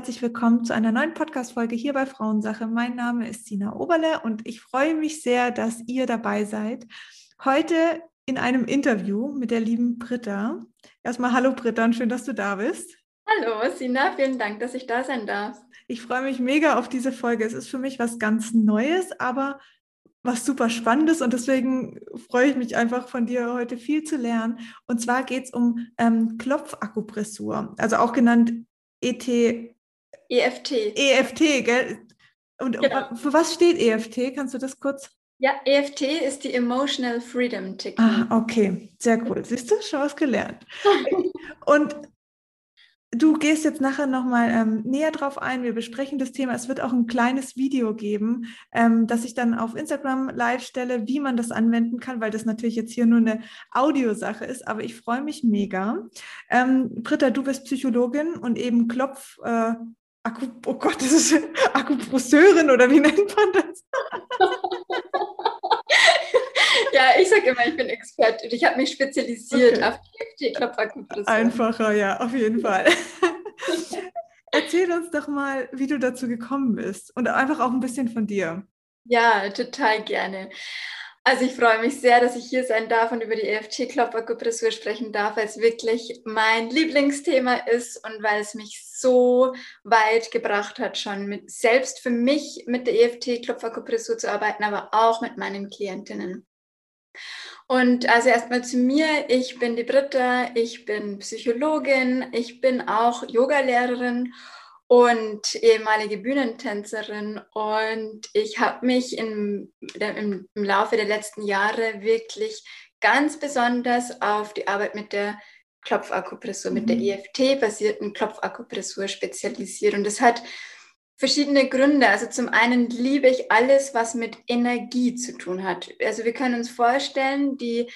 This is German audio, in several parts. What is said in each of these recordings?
Herzlich willkommen zu einer neuen Podcast-Folge hier bei Frauensache. Mein Name ist Sina Oberle und ich freue mich sehr, dass ihr dabei seid. Heute in einem Interview mit der lieben Britta. Erstmal hallo Britta und schön, dass du da bist. Hallo Sina, vielen Dank, dass ich da sein darf. Ich freue mich mega auf diese Folge. Es ist für mich was ganz Neues, aber was super Spannendes und deswegen freue ich mich einfach von dir heute viel zu lernen. Und zwar geht es um ähm, Klopfakupressur, also auch genannt ET. EFT. EFT, gell? Und genau. für was steht EFT? Kannst du das kurz? Ja, EFT ist die Emotional Freedom Technik. Ah, okay, sehr cool. Siehst du, schon was gelernt. Und Du gehst jetzt nachher nochmal ähm, näher drauf ein. Wir besprechen das Thema. Es wird auch ein kleines Video geben, ähm, das ich dann auf Instagram live stelle, wie man das anwenden kann, weil das natürlich jetzt hier nur eine Audiosache ist. Aber ich freue mich mega. Ähm, Britta, du bist Psychologin und eben Klopf. Äh, Akku, oh Gott, das ist Akupresseurin oder wie nennt man das? Ja, ich sage immer, ich bin Experte und ich habe mich spezialisiert okay. auf die Klopfakupressur. Einfacher, ja, auf jeden Fall. Erzähl uns doch mal, wie du dazu gekommen bist und einfach auch ein bisschen von dir. Ja, total gerne. Also ich freue mich sehr, dass ich hier sein darf und über die EFT-Klopfakupressur sprechen darf, weil es wirklich mein Lieblingsthema ist und weil es mich so weit gebracht hat, schon mit, selbst für mich mit der EFT-Klopfakupressur zu arbeiten, aber auch mit meinen Klientinnen. Und also erstmal zu mir, ich bin die Britta, ich bin Psychologin, ich bin auch Yogalehrerin und ehemalige Bühnentänzerin und ich habe mich im, im, im Laufe der letzten Jahre wirklich ganz besonders auf die Arbeit mit der Klopfakupressur, mhm. mit der mhm. EFT-basierten Klopfakupressur spezialisiert. Und das hat verschiedene Gründe. Also zum einen liebe ich alles, was mit Energie zu tun hat. Also wir können uns vorstellen, die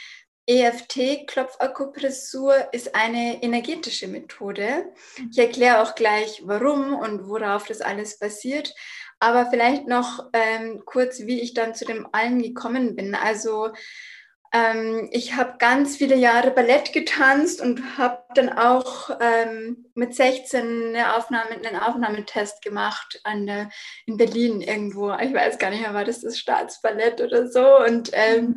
EFT-Klopfakupressur ist eine energetische Methode. Ich erkläre auch gleich, warum und worauf das alles basiert. Aber vielleicht noch ähm, kurz, wie ich dann zu dem allen gekommen bin. Also ähm, ich habe ganz viele Jahre Ballett getanzt und habe dann auch ähm, mit 16 eine Aufnahme, einen Aufnahmetest gemacht an der, in Berlin irgendwo. Ich weiß gar nicht mehr, war das das Staatsballett oder so und ähm,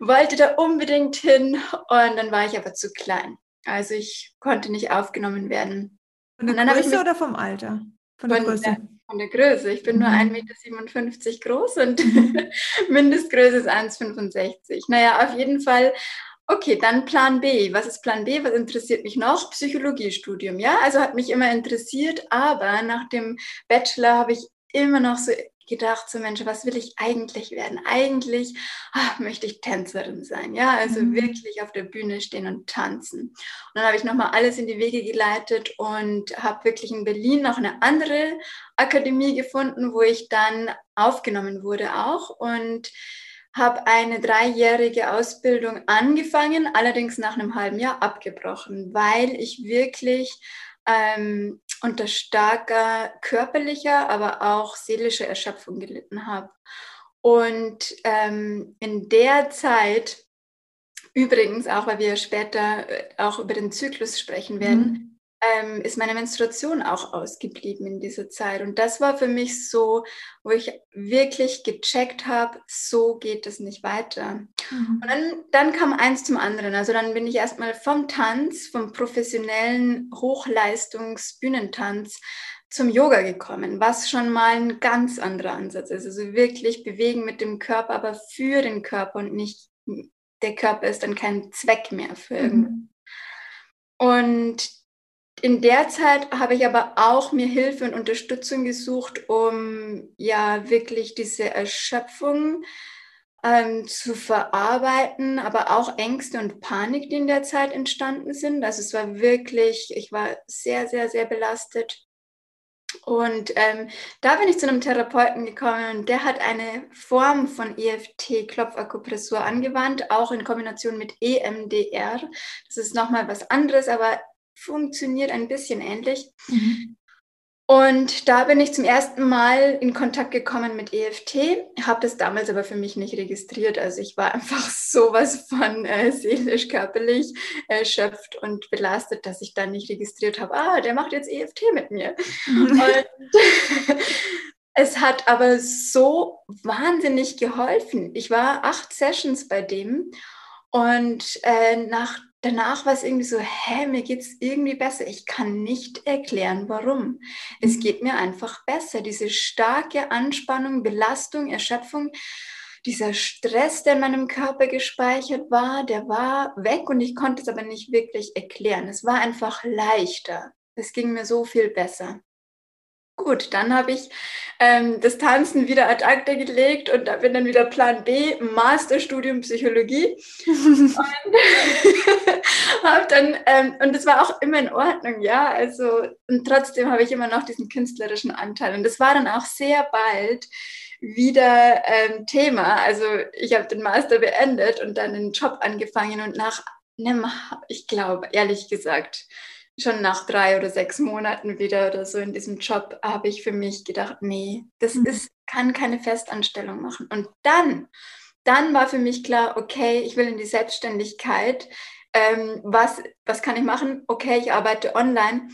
mhm. wollte da unbedingt hin und dann war ich aber zu klein. Also ich konnte nicht aufgenommen werden. Von der Größe oder vom Alter? Von der Größe? von der Größe. Ich bin mhm. nur 1,57 Meter groß und mhm. Mindestgröße ist 1,65. Naja, auf jeden Fall. Okay, dann Plan B. Was ist Plan B? Was interessiert mich noch? Psychologiestudium. Ja, also hat mich immer interessiert, aber nach dem Bachelor habe ich immer noch so gedacht, so Mensch, was will ich eigentlich werden? Eigentlich ach, möchte ich Tänzerin sein, ja, also mhm. wirklich auf der Bühne stehen und tanzen. Und dann habe ich nochmal alles in die Wege geleitet und habe wirklich in Berlin noch eine andere Akademie gefunden, wo ich dann aufgenommen wurde auch und habe eine dreijährige Ausbildung angefangen, allerdings nach einem halben Jahr abgebrochen, weil ich wirklich ähm, unter starker körperlicher, aber auch seelischer Erschöpfung gelitten habe. Und ähm, in der Zeit, übrigens auch, weil wir später äh, auch über den Zyklus sprechen werden, mhm ähm, ist meine Menstruation auch ausgeblieben in dieser Zeit. Und das war für mich so, wo ich wirklich gecheckt habe, so geht es nicht weiter. Mhm. Und dann, dann kam eins zum anderen. Also dann bin ich erstmal vom Tanz, vom professionellen Hochleistungsbühnentanz zum Yoga gekommen, was schon mal ein ganz anderer Ansatz ist. Also wirklich bewegen mit dem Körper, aber für den Körper und nicht der Körper ist dann kein Zweck mehr für mhm. Und in der Zeit habe ich aber auch mir Hilfe und Unterstützung gesucht, um ja wirklich diese Erschöpfung ähm, zu verarbeiten, aber auch Ängste und Panik, die in der Zeit entstanden sind. Also es war wirklich, ich war sehr, sehr, sehr belastet. Und ähm, da bin ich zu einem Therapeuten gekommen und der hat eine Form von EFT-Klopfakupressur angewandt, auch in Kombination mit EMDR. Das ist nochmal was anderes, aber funktioniert ein bisschen ähnlich. Mhm. Und da bin ich zum ersten Mal in Kontakt gekommen mit EFT, habe das damals aber für mich nicht registriert. Also ich war einfach sowas von äh, seelisch, körperlich erschöpft und belastet, dass ich dann nicht registriert habe, ah, der macht jetzt EFT mit mir. und es hat aber so wahnsinnig geholfen. Ich war acht Sessions bei dem und äh, nach danach war es irgendwie so, hä, mir geht es irgendwie besser. Ich kann nicht erklären, warum. Es mhm. geht mir einfach besser. Diese starke Anspannung, Belastung, Erschöpfung, dieser Stress, der in meinem Körper gespeichert war, der war weg und ich konnte es aber nicht wirklich erklären. Es war einfach leichter. Es ging mir so viel besser. Gut, dann habe ich ähm, das Tanzen wieder ad acta gelegt und da bin dann wieder Plan B, Masterstudium Psychologie. und habe dann, ähm, und das war auch immer in Ordnung, ja, also, und trotzdem habe ich immer noch diesen künstlerischen Anteil. Und das war dann auch sehr bald wieder ähm, Thema. Also ich habe den Master beendet und dann den Job angefangen und nach einem, ich glaube, ehrlich gesagt, schon nach drei oder sechs Monaten wieder oder so in diesem Job habe ich für mich gedacht, nee, das mhm. ist, kann keine Festanstellung machen. Und dann, dann war für mich klar, okay, ich will in die Selbstständigkeit. Ähm, was, was kann ich machen? Okay, ich arbeite online.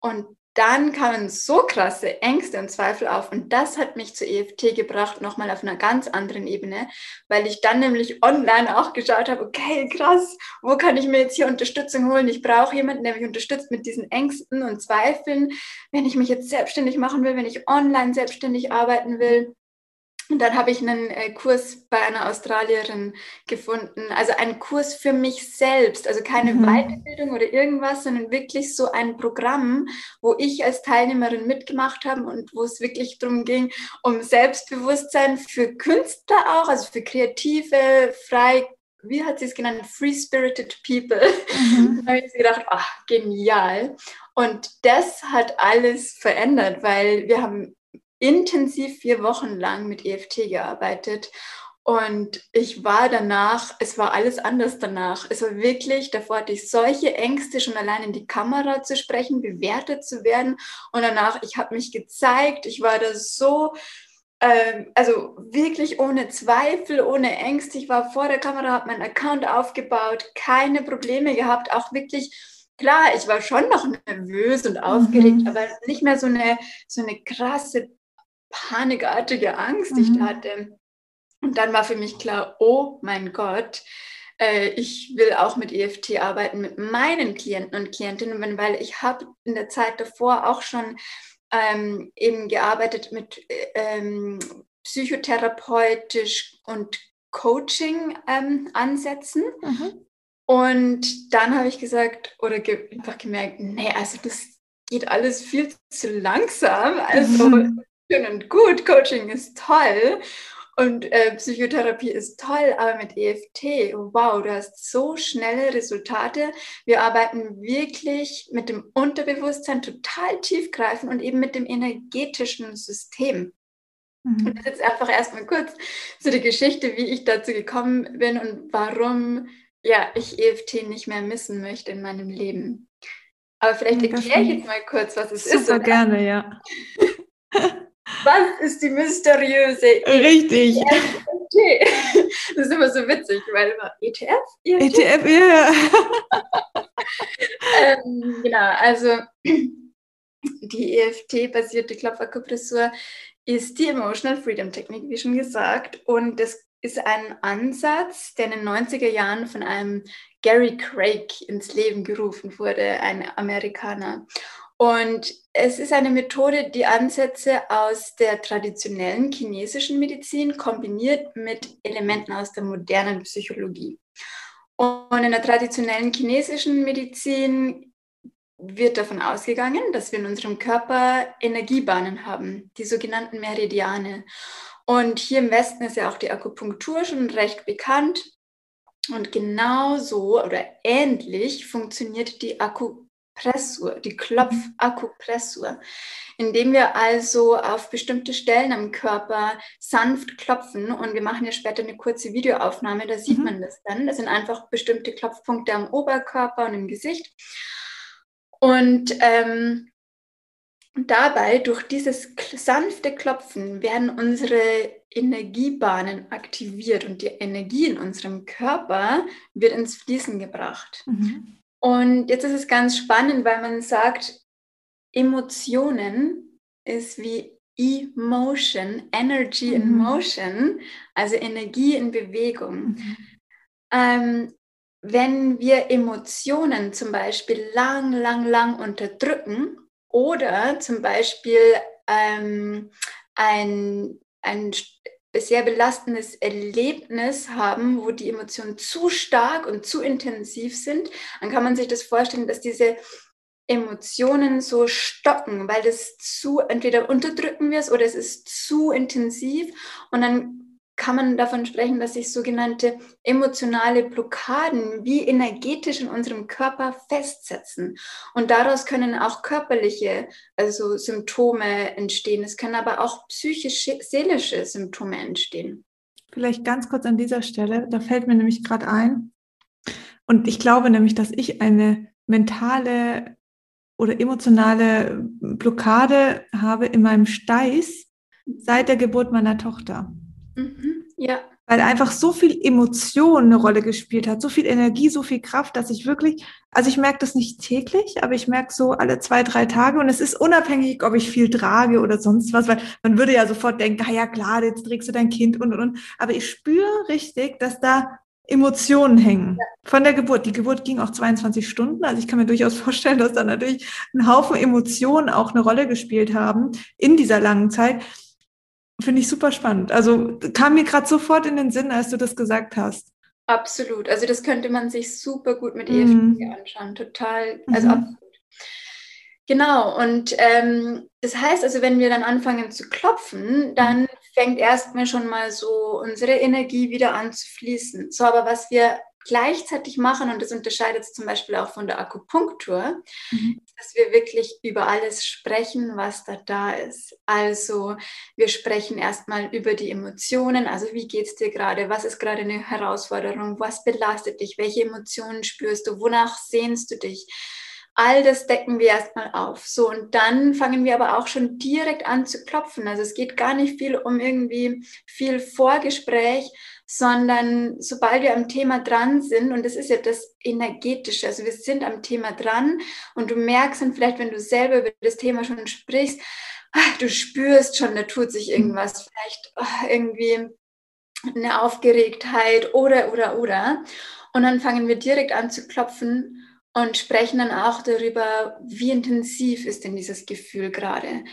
Und dann kamen so krasse Ängste und Zweifel auf. Und das hat mich zu EFT gebracht, nochmal auf einer ganz anderen Ebene, weil ich dann nämlich online auch geschaut habe, okay, krass, wo kann ich mir jetzt hier Unterstützung holen? Ich brauche jemanden, der mich unterstützt mit diesen Ängsten und Zweifeln, wenn ich mich jetzt selbstständig machen will, wenn ich online selbstständig arbeiten will. Und dann habe ich einen äh, Kurs bei einer Australierin gefunden, also einen Kurs für mich selbst, also keine mhm. Weiterbildung oder irgendwas, sondern wirklich so ein Programm, wo ich als Teilnehmerin mitgemacht habe und wo es wirklich darum ging, um Selbstbewusstsein für Künstler auch, also für kreative, frei, wie hat sie es genannt, free-spirited people. Mhm. da habe ich gedacht, ach, genial. Und das hat alles verändert, weil wir haben intensiv vier Wochen lang mit EFT gearbeitet. Und ich war danach, es war alles anders danach. Es war wirklich, davor hatte ich solche Ängste, schon allein in die Kamera zu sprechen, bewertet zu werden. Und danach, ich habe mich gezeigt, ich war da so, ähm, also wirklich ohne Zweifel, ohne Ängste. Ich war vor der Kamera, habe meinen Account aufgebaut, keine Probleme gehabt, auch wirklich klar, ich war schon noch nervös und aufgeregt, mhm. aber nicht mehr so eine, so eine krasse panikartige Angst, die mhm. ich hatte. Und dann war für mich klar, oh mein Gott, äh, ich will auch mit EFT arbeiten, mit meinen Klienten und Klientinnen, weil ich habe in der Zeit davor auch schon ähm, eben gearbeitet mit ähm, psychotherapeutisch und Coaching-Ansätzen. Ähm, mhm. Und dann habe ich gesagt oder ge einfach gemerkt, nee, also das geht alles viel zu langsam. Also mhm schön und gut, Coaching ist toll und äh, Psychotherapie ist toll, aber mit EFT, wow, du hast so schnelle Resultate. Wir arbeiten wirklich mit dem Unterbewusstsein total tiefgreifend und eben mit dem energetischen System. Mhm. Und das jetzt einfach erstmal kurz zu der Geschichte, wie ich dazu gekommen bin und warum ja, ich EFT nicht mehr missen möchte in meinem Leben. Aber vielleicht erkläre ich jetzt mal kurz, was es super ist. Super gerne, ja. Was ist die mysteriöse Richtig. ETF? Das ist immer so witzig, weil immer ETF? ETF, ETF ja. ähm, genau, also die EFT-basierte Klopfakupressur ist die Emotional Freedom Technik, wie schon gesagt. Und das ist ein Ansatz, der in den 90er Jahren von einem Gary Craig ins Leben gerufen wurde, ein Amerikaner. Und es ist eine Methode, die Ansätze aus der traditionellen chinesischen Medizin kombiniert mit Elementen aus der modernen Psychologie. Und in der traditionellen chinesischen Medizin wird davon ausgegangen, dass wir in unserem Körper Energiebahnen haben, die sogenannten Meridiane. Und hier im Westen ist ja auch die Akupunktur schon recht bekannt. Und genauso oder ähnlich funktioniert die Akupunktur Pressur, die Klopfakupressur, indem wir also auf bestimmte Stellen am Körper sanft klopfen und wir machen ja später eine kurze Videoaufnahme, da sieht mhm. man das dann. Das sind einfach bestimmte Klopfpunkte am Oberkörper und im Gesicht. Und ähm, dabei, durch dieses sanfte Klopfen, werden unsere Energiebahnen aktiviert und die Energie in unserem Körper wird ins Fließen gebracht. Mhm. Und jetzt ist es ganz spannend, weil man sagt, Emotionen ist wie Emotion, Energy in mhm. Motion, also Energie in Bewegung. Mhm. Ähm, wenn wir Emotionen zum Beispiel lang, lang, lang unterdrücken oder zum Beispiel ähm, ein, ein sehr belastendes Erlebnis haben, wo die Emotionen zu stark und zu intensiv sind, dann kann man sich das vorstellen, dass diese Emotionen so stocken, weil das zu, entweder unterdrücken wir es oder es ist zu intensiv und dann kann man davon sprechen, dass sich sogenannte emotionale Blockaden wie energetisch in unserem Körper festsetzen. Und daraus können auch körperliche, also Symptome entstehen. Es können aber auch psychische, seelische Symptome entstehen. Vielleicht ganz kurz an dieser Stelle, da fällt mir nämlich gerade ein, und ich glaube nämlich, dass ich eine mentale oder emotionale Blockade habe in meinem Steiß seit der Geburt meiner Tochter. Mhm, ja. Weil einfach so viel Emotion eine Rolle gespielt hat, so viel Energie, so viel Kraft, dass ich wirklich, also ich merke das nicht täglich, aber ich merke so alle zwei, drei Tage und es ist unabhängig, ob ich viel trage oder sonst was, weil man würde ja sofort denken, ah ja klar, jetzt trägst du dein Kind und und und. Aber ich spüre richtig, dass da Emotionen hängen. Von der Geburt. Die Geburt ging auch 22 Stunden. Also ich kann mir durchaus vorstellen, dass da natürlich ein Haufen Emotionen auch eine Rolle gespielt haben in dieser langen Zeit. Finde ich super spannend. Also kam mir gerade sofort in den Sinn, als du das gesagt hast. Absolut. Also das könnte man sich super gut mit EFT mhm. anschauen. Total. Also mhm. absolut. Genau, und ähm, das heißt also, wenn wir dann anfangen zu klopfen, dann fängt erstmal schon mal so unsere Energie wieder an zu fließen. So, aber was wir gleichzeitig machen, und das unterscheidet es zum Beispiel auch von der Akupunktur, mhm. dass wir wirklich über alles sprechen, was da da ist. Also wir sprechen erstmal über die Emotionen, also wie geht es dir gerade, was ist gerade eine Herausforderung, was belastet dich, welche Emotionen spürst du, wonach sehnst du dich All das decken wir erstmal auf. So, und dann fangen wir aber auch schon direkt an zu klopfen. Also es geht gar nicht viel um irgendwie viel Vorgespräch, sondern sobald wir am Thema dran sind, und das ist ja das Energetische, also wir sind am Thema dran und du merkst dann vielleicht, wenn du selber über das Thema schon sprichst, ach, du spürst schon, da tut sich irgendwas, vielleicht ach, irgendwie eine Aufgeregtheit oder, oder, oder. Und dann fangen wir direkt an zu klopfen und sprechen dann auch darüber, wie intensiv ist denn dieses Gefühl gerade.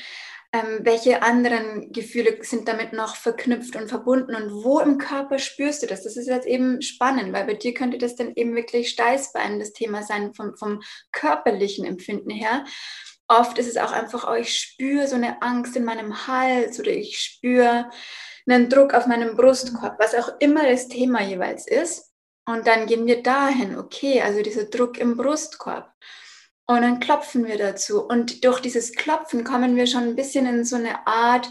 Ähm, welche anderen Gefühle sind damit noch verknüpft und verbunden und wo im Körper spürst du das? Das ist jetzt eben spannend, weil bei dir könnte das dann eben wirklich Steißbein das Thema sein vom, vom körperlichen Empfinden her. Oft ist es auch einfach, oh, ich spüre so eine Angst in meinem Hals oder ich spüre einen Druck auf meinem Brustkorb, was auch immer das Thema jeweils ist. Und dann gehen wir dahin, okay, also dieser Druck im Brustkorb. Und dann klopfen wir dazu. Und durch dieses Klopfen kommen wir schon ein bisschen in so eine Art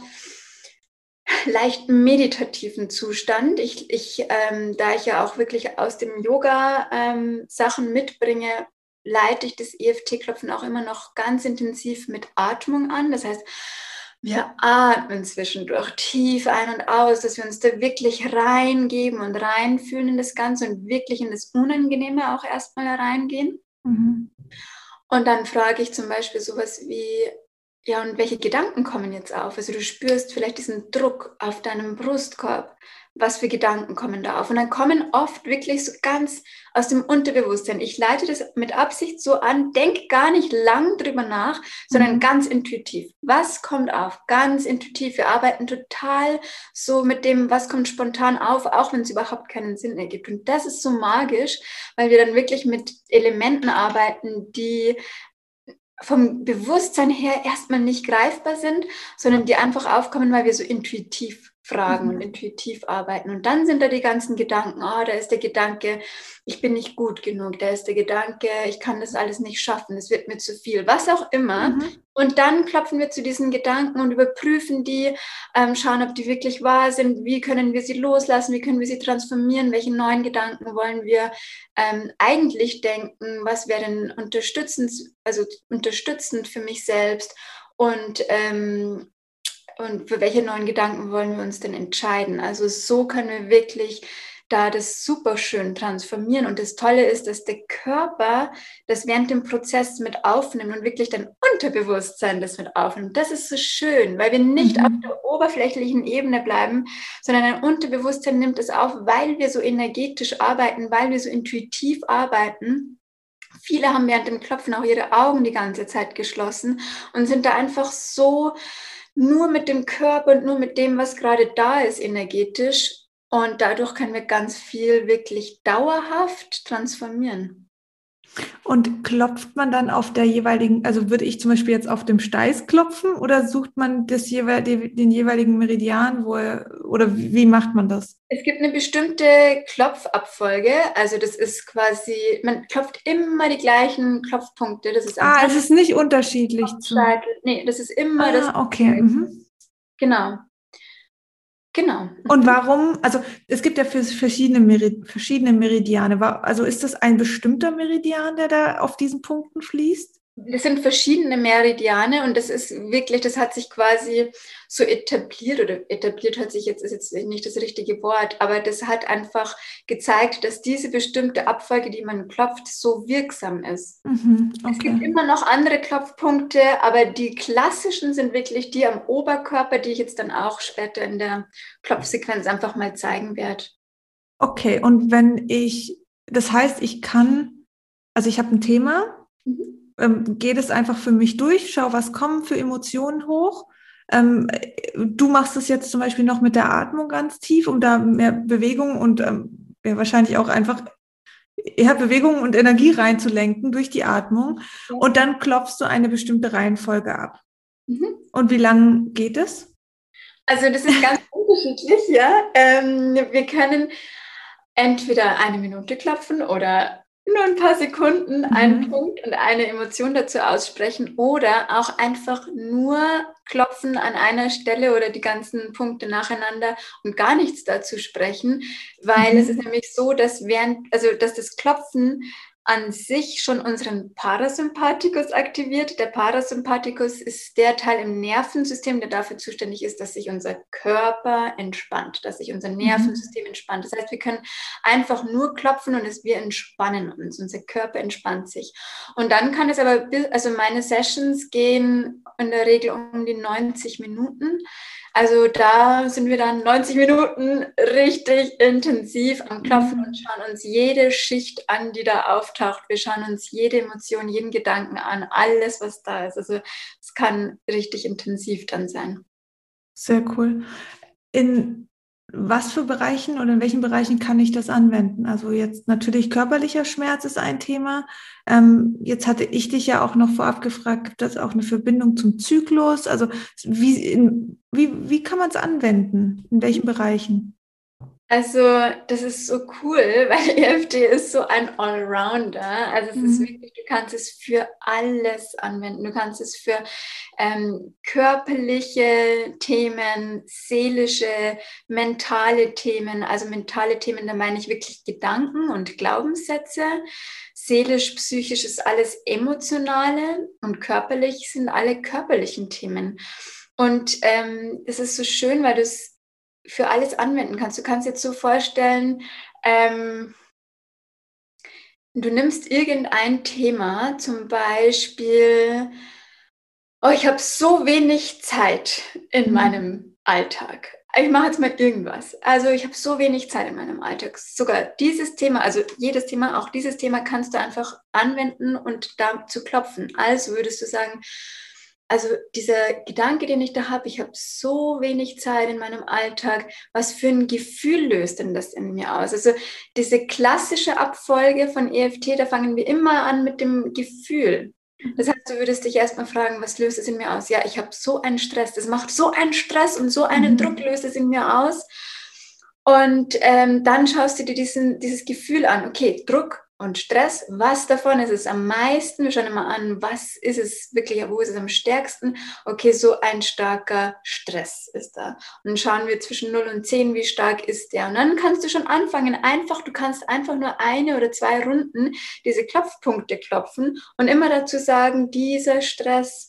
leicht meditativen Zustand. Ich, ich ähm, da ich ja auch wirklich aus dem Yoga ähm, Sachen mitbringe, leite ich das EFT-Klopfen auch immer noch ganz intensiv mit Atmung an. Das heißt, wir atmen zwischendurch tief ein und aus, dass wir uns da wirklich reingeben und reinfühlen in das Ganze und wirklich in das Unangenehme auch erstmal reingehen. Mhm. Und dann frage ich zum Beispiel sowas wie, ja, und welche Gedanken kommen jetzt auf? Also du spürst vielleicht diesen Druck auf deinem Brustkorb was für Gedanken kommen da auf. Und dann kommen oft wirklich so ganz aus dem Unterbewusstsein. Ich leite das mit Absicht so an, denk gar nicht lang drüber nach, sondern mhm. ganz intuitiv. Was kommt auf? Ganz intuitiv. Wir arbeiten total so mit dem, was kommt spontan auf, auch wenn es überhaupt keinen Sinn ergibt. Und das ist so magisch, weil wir dann wirklich mit Elementen arbeiten, die vom Bewusstsein her erstmal nicht greifbar sind, sondern die einfach aufkommen, weil wir so intuitiv fragen mhm. und intuitiv arbeiten. Und dann sind da die ganzen Gedanken, oh, da ist der Gedanke, ich bin nicht gut genug, da ist der Gedanke, ich kann das alles nicht schaffen, es wird mir zu viel, was auch immer. Mhm. Und dann klopfen wir zu diesen Gedanken und überprüfen die, ähm, schauen, ob die wirklich wahr sind, wie können wir sie loslassen, wie können wir sie transformieren, welche neuen Gedanken wollen wir ähm, eigentlich denken, was wäre denn unterstützend, also unterstützend für mich selbst und, ähm, und für welche neuen Gedanken wollen wir uns denn entscheiden. Also so können wir wirklich da das super schön transformieren. Und das Tolle ist, dass der Körper das während dem Prozess mit aufnimmt und wirklich dein Unterbewusstsein das mit aufnimmt. Das ist so schön, weil wir nicht mhm. auf der oberflächlichen Ebene bleiben, sondern dein Unterbewusstsein nimmt es auf, weil wir so energetisch arbeiten, weil wir so intuitiv arbeiten. Viele haben während dem Klopfen auch ihre Augen die ganze Zeit geschlossen und sind da einfach so nur mit dem Körper und nur mit dem, was gerade da ist, energetisch und dadurch können wir ganz viel wirklich dauerhaft transformieren. Und klopft man dann auf der jeweiligen, also würde ich zum Beispiel jetzt auf dem Steiß klopfen oder sucht man das jeweil, den jeweiligen Meridian, wo er, oder wie macht man das? Es gibt eine bestimmte Klopfabfolge, also das ist quasi, man klopft immer die gleichen Klopfpunkte. Das ist ah, es ist nicht unterschiedlich. Zu... Nee, das ist immer ah, das. Okay. Mhm. Genau. Genau. Und warum, also es gibt ja verschiedene, Merid verschiedene Meridiane. Also ist das ein bestimmter Meridian, der da auf diesen Punkten fließt? Das sind verschiedene Meridiane und das ist wirklich, das hat sich quasi so etabliert oder etabliert hat sich jetzt, ist jetzt nicht das richtige Wort, aber das hat einfach gezeigt, dass diese bestimmte Abfolge, die man klopft, so wirksam ist. Mhm, okay. Es gibt immer noch andere Klopfpunkte, aber die klassischen sind wirklich die am Oberkörper, die ich jetzt dann auch später in der Klopfsequenz einfach mal zeigen werde. Okay, und wenn ich, das heißt, ich kann, also ich habe ein Thema, mhm ähm, gehe das einfach für mich durch, schau, was kommen für Emotionen hoch. Ähm, du machst es jetzt zum Beispiel noch mit der Atmung ganz tief, um da mehr Bewegung und ähm, ja, wahrscheinlich auch einfach eher Bewegung und Energie reinzulenken durch die Atmung. Und dann klopfst du eine bestimmte Reihenfolge ab. Mhm. Und wie lang geht es? Also das ist ganz unterschiedlich, ja. Ähm, wir können entweder eine Minute klopfen oder nur ein paar Sekunden mhm. einen Punkt und eine Emotion dazu aussprechen oder auch einfach nur klopfen an einer Stelle oder die ganzen Punkte nacheinander und gar nichts dazu sprechen, weil mhm. es ist nämlich so, dass während, also dass das Klopfen an sich schon unseren Parasympathikus aktiviert. Der Parasympathikus ist der Teil im Nervensystem, der dafür zuständig ist, dass sich unser Körper entspannt, dass sich unser mhm. Nervensystem entspannt. Das heißt, wir können einfach nur klopfen und es, wir entspannen uns, unser Körper entspannt sich. Und dann kann es aber, also meine Sessions gehen in der Regel um die 90 Minuten. Also da sind wir dann 90 Minuten richtig intensiv am Klopfen und schauen uns jede Schicht an, die da auftaucht. Wir schauen uns jede Emotion, jeden Gedanken an, alles, was da ist. Also es kann richtig intensiv dann sein. Sehr cool. In was für Bereichen oder in welchen Bereichen kann ich das anwenden? Also jetzt natürlich körperlicher Schmerz ist ein Thema. Ähm, jetzt hatte ich dich ja auch noch vorab gefragt, gibt es auch eine Verbindung zum Zyklus? Also wie, in, wie, wie kann man es anwenden? In welchen Bereichen? Also, das ist so cool, weil EFT ist so ein Allrounder. Also, es mhm. ist wirklich, du kannst es für alles anwenden. Du kannst es für ähm, körperliche Themen, seelische, mentale Themen. Also, mentale Themen, da meine ich wirklich Gedanken und Glaubenssätze. Seelisch, psychisch ist alles Emotionale und körperlich sind alle körperlichen Themen. Und ähm, es ist so schön, weil du es für alles anwenden kannst. Du kannst jetzt so vorstellen, ähm, du nimmst irgendein Thema, zum Beispiel, oh, ich habe so wenig Zeit in mhm. meinem Alltag. Ich mache jetzt mal irgendwas. Also ich habe so wenig Zeit in meinem Alltag. Sogar dieses Thema, also jedes Thema, auch dieses Thema kannst du einfach anwenden und da zu klopfen. Also würdest du sagen, also dieser Gedanke, den ich da habe, ich habe so wenig Zeit in meinem Alltag, was für ein Gefühl löst denn das in mir aus? Also diese klassische Abfolge von EFT, da fangen wir immer an mit dem Gefühl. Das heißt, du würdest dich erstmal fragen, was löst es in mir aus? Ja, ich habe so einen Stress, das macht so einen Stress und so einen mhm. Druck löst es in mir aus. Und ähm, dann schaust du dir diesen, dieses Gefühl an, okay, Druck, und Stress. Was davon ist es am meisten? Wir schauen immer an, was ist es wirklich, wo ist es am stärksten? Okay, so ein starker Stress ist da. Und dann schauen wir zwischen 0 und 10, wie stark ist der. Und dann kannst du schon anfangen, einfach, du kannst einfach nur eine oder zwei Runden diese Klopfpunkte klopfen und immer dazu sagen, dieser Stress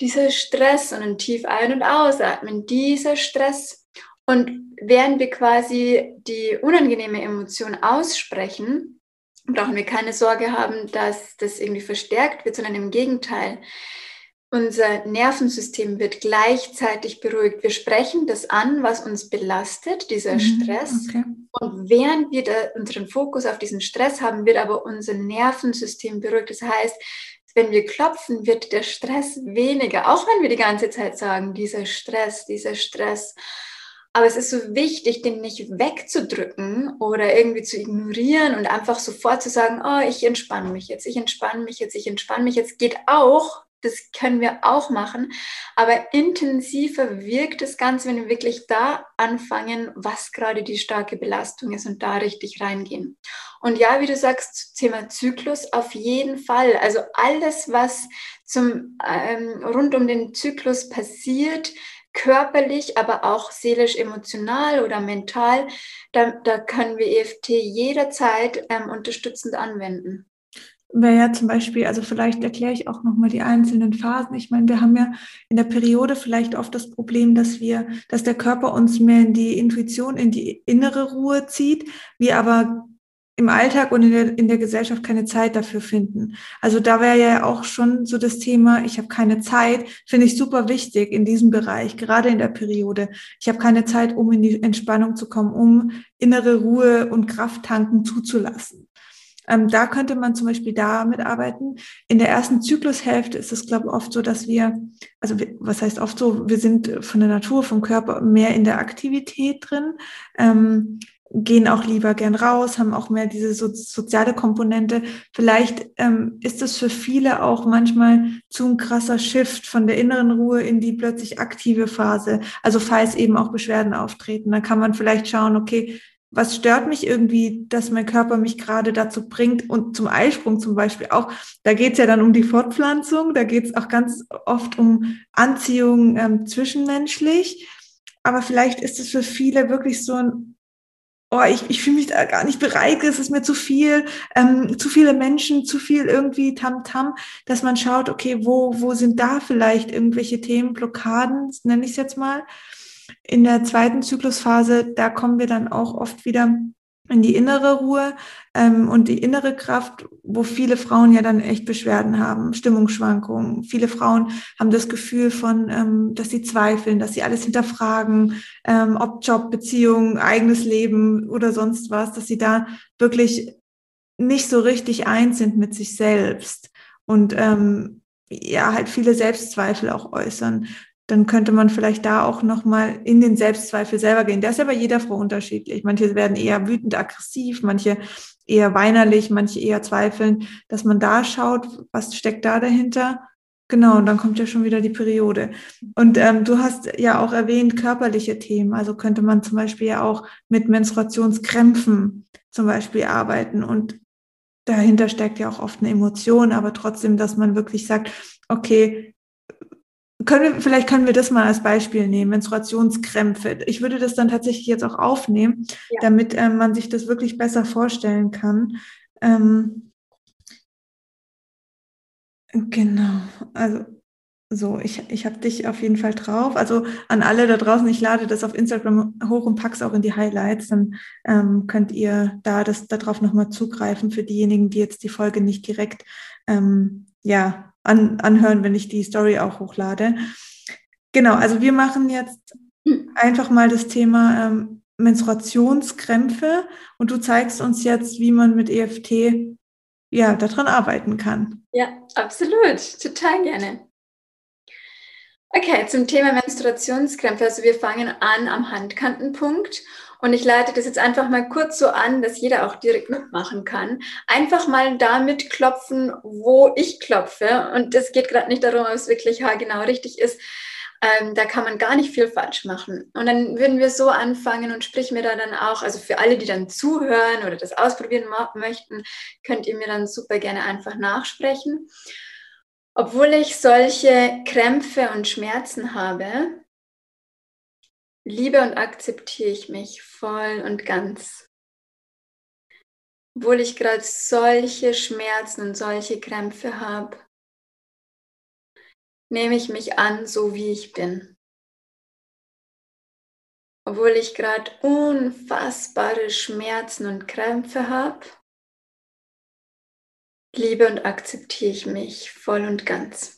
dieser Stress und dann tief ein- und ausatmen, dieser Stress. Und während wir quasi die unangenehme Emotion aussprechen, brauchen wir keine Sorge haben, dass das irgendwie verstärkt wird, sondern im Gegenteil. Unser Nervensystem wird gleichzeitig beruhigt. Wir sprechen das an, was uns belastet, dieser mhm, Stress. Okay. Und während wir unseren Fokus auf diesen Stress haben, wird aber unser Nervensystem beruhigt. Das heißt, wenn wir klopfen, wird der Stress weniger, auch wenn wir die ganze Zeit sagen, dieser Stress, dieser Stress. Aber es ist so wichtig, den nicht wegzudrücken oder irgendwie zu ignorieren und einfach sofort zu sagen, oh, ich entspanne mich jetzt, ich entspanne mich jetzt, ich entspanne mich jetzt. Geht auch, das können wir auch machen. Aber intensiver wirkt das Ganze, wenn wir wirklich da anfangen, was gerade die starke Belastung ist und da richtig reingehen. Und ja, wie du sagst, Thema Zyklus auf jeden Fall. Also alles, was zum, ähm, rund um den Zyklus passiert, körperlich, aber auch seelisch, emotional oder mental, da, da können wir EFT jederzeit ähm, unterstützend anwenden wäre ja zum Beispiel, also vielleicht erkläre ich auch nochmal die einzelnen Phasen. Ich meine, wir haben ja in der Periode vielleicht oft das Problem, dass wir, dass der Körper uns mehr in die Intuition, in die innere Ruhe zieht, wir aber im Alltag und in der, in der Gesellschaft keine Zeit dafür finden. Also da wäre ja auch schon so das Thema, ich habe keine Zeit, finde ich super wichtig in diesem Bereich, gerade in der Periode. Ich habe keine Zeit, um in die Entspannung zu kommen, um innere Ruhe und Kraft tanken zuzulassen. Ähm, da könnte man zum Beispiel damit arbeiten. In der ersten Zyklushälfte ist es, glaube ich, oft so, dass wir, also wir, was heißt oft so, wir sind von der Natur, vom Körper mehr in der Aktivität drin. Ähm, gehen auch lieber gern raus, haben auch mehr diese so, soziale Komponente. Vielleicht ähm, ist es für viele auch manchmal zu ein krasser Shift von der inneren Ruhe in die plötzlich aktive Phase. Also falls eben auch Beschwerden auftreten, dann kann man vielleicht schauen, okay, was stört mich irgendwie, dass mein Körper mich gerade dazu bringt und zum Eisprung zum Beispiel auch, da geht es ja dann um die Fortpflanzung, da geht es auch ganz oft um Anziehung ähm, zwischenmenschlich, aber vielleicht ist es für viele wirklich so ein, oh, ich, ich fühle mich da gar nicht bereit, es ist mir zu viel, ähm, zu viele Menschen, zu viel irgendwie Tamtam, -Tam, dass man schaut, okay, wo, wo sind da vielleicht irgendwelche Themen, Blockaden, nenne ich es jetzt mal, in der zweiten Zyklusphase, da kommen wir dann auch oft wieder in die innere Ruhe ähm, und die innere Kraft, wo viele Frauen ja dann echt Beschwerden haben, Stimmungsschwankungen. Viele Frauen haben das Gefühl von, ähm, dass sie zweifeln, dass sie alles hinterfragen, ähm, ob Job, Beziehung, eigenes Leben oder sonst was, dass sie da wirklich nicht so richtig eins sind mit sich selbst und ähm, ja halt viele Selbstzweifel auch äußern dann könnte man vielleicht da auch nochmal in den Selbstzweifel selber gehen. Der ist ja bei jeder Frau unterschiedlich. Manche werden eher wütend, aggressiv, manche eher weinerlich, manche eher zweifeln, dass man da schaut, was steckt da dahinter. Genau, und dann kommt ja schon wieder die Periode. Und ähm, du hast ja auch erwähnt körperliche Themen. Also könnte man zum Beispiel ja auch mit Menstruationskrämpfen zum Beispiel arbeiten. Und dahinter steckt ja auch oft eine Emotion, aber trotzdem, dass man wirklich sagt, okay, können wir, vielleicht können wir das mal als Beispiel nehmen, Menstruationskrämpfe. Ich würde das dann tatsächlich jetzt auch aufnehmen, ja. damit ähm, man sich das wirklich besser vorstellen kann. Ähm, genau, also so, ich, ich habe dich auf jeden Fall drauf. Also an alle da draußen, ich lade das auf Instagram hoch und pack's auch in die Highlights. Dann ähm, könnt ihr da das darauf nochmal zugreifen für diejenigen, die jetzt die Folge nicht direkt ähm, ja, an, anhören, wenn ich die Story auch hochlade. Genau, also wir machen jetzt einfach mal das Thema ähm, Menstruationskrämpfe und du zeigst uns jetzt, wie man mit EFT ja daran arbeiten kann. Ja, absolut, total gerne. Okay, zum Thema Menstruationskrämpfe. Also wir fangen an am Handkantenpunkt und ich leite das jetzt einfach mal kurz so an, dass jeder auch direkt mitmachen kann. Einfach mal damit klopfen, wo ich klopfe. Und es geht gerade nicht darum, ob es wirklich genau richtig ist. Ähm, da kann man gar nicht viel falsch machen. Und dann würden wir so anfangen und sprich mir da dann auch, also für alle, die dann zuhören oder das ausprobieren möchten, könnt ihr mir dann super gerne einfach nachsprechen. Obwohl ich solche Krämpfe und Schmerzen habe, liebe und akzeptiere ich mich voll und ganz. Obwohl ich gerade solche Schmerzen und solche Krämpfe habe, nehme ich mich an, so wie ich bin. Obwohl ich gerade unfassbare Schmerzen und Krämpfe habe, liebe und akzeptiere ich mich voll und ganz.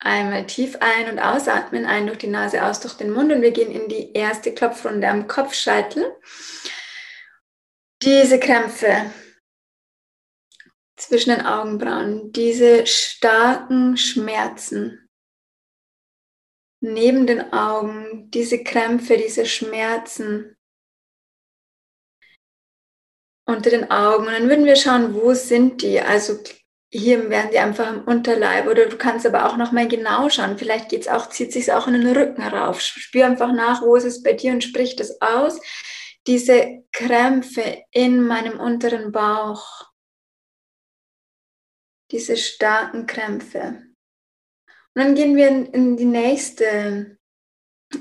Einmal tief ein- und ausatmen, ein durch die Nase, aus durch den Mund und wir gehen in die erste Klopfrunde am Kopfscheitel. Diese Krämpfe zwischen den Augenbrauen, diese starken Schmerzen neben den Augen, diese Krämpfe, diese Schmerzen unter den Augen. Und dann würden wir schauen, wo sind die? Also hier werden die einfach im Unterleib oder du kannst aber auch noch mal genau schauen. Vielleicht geht's auch, zieht sich auch in den Rücken rauf. Spür einfach nach, wo ist es bei dir und sprich das aus. Diese Krämpfe in meinem unteren Bauch, diese starken Krämpfe. Und dann gehen wir in, in die nächste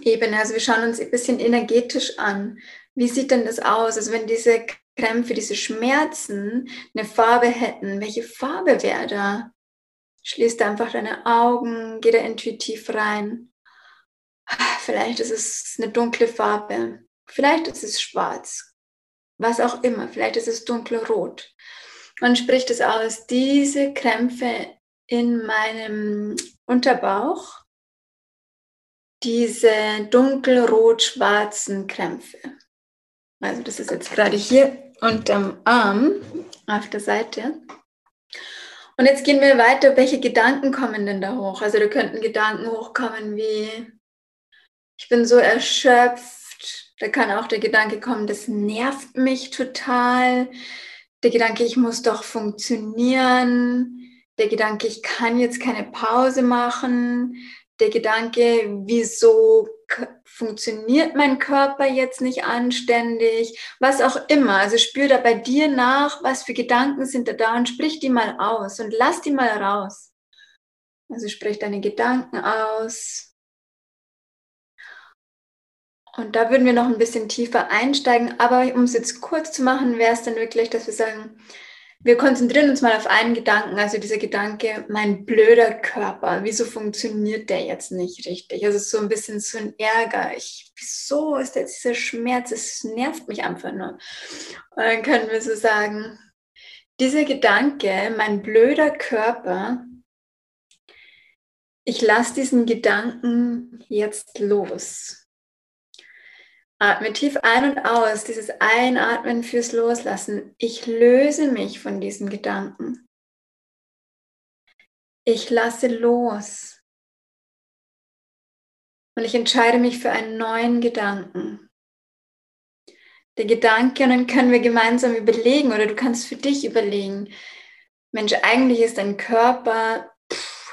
Ebene. Also wir schauen uns ein bisschen energetisch an. Wie sieht denn das aus? Also wenn diese Krämpfe, diese Schmerzen eine Farbe hätten, welche Farbe wäre da? Schließ einfach deine Augen, geh da intuitiv rein. Vielleicht ist es eine dunkle Farbe, vielleicht ist es schwarz, was auch immer, vielleicht ist es dunkelrot. Man spricht es aus, diese Krämpfe in meinem Unterbauch, diese dunkelrot-schwarzen Krämpfe. Also das ist jetzt gerade hier unterm Arm auf der Seite. Und jetzt gehen wir weiter. Welche Gedanken kommen denn da hoch? Also da könnten Gedanken hochkommen wie, ich bin so erschöpft. Da kann auch der Gedanke kommen, das nervt mich total. Der Gedanke, ich muss doch funktionieren. Der Gedanke, ich kann jetzt keine Pause machen. Der Gedanke, wieso funktioniert mein Körper jetzt nicht anständig, was auch immer. Also spür da bei dir nach, was für Gedanken sind da da und sprich die mal aus und lass die mal raus. Also sprich deine Gedanken aus. Und da würden wir noch ein bisschen tiefer einsteigen, aber um es jetzt kurz zu machen, wäre es dann wirklich, dass wir sagen, wir konzentrieren uns mal auf einen Gedanken, also dieser Gedanke, mein blöder Körper, wieso funktioniert der jetzt nicht richtig? Also so ein bisschen so ein Ärger. Ich, wieso ist jetzt dieser Schmerz? Es nervt mich einfach nur. Und dann können wir so sagen, dieser Gedanke, mein blöder Körper, ich lasse diesen Gedanken jetzt los. Atme tief ein und aus, dieses Einatmen fürs Loslassen. Ich löse mich von diesen Gedanken. Ich lasse los. Und ich entscheide mich für einen neuen Gedanken. Der Gedanke, und dann können wir gemeinsam überlegen, oder du kannst für dich überlegen, Mensch, eigentlich ist dein Körper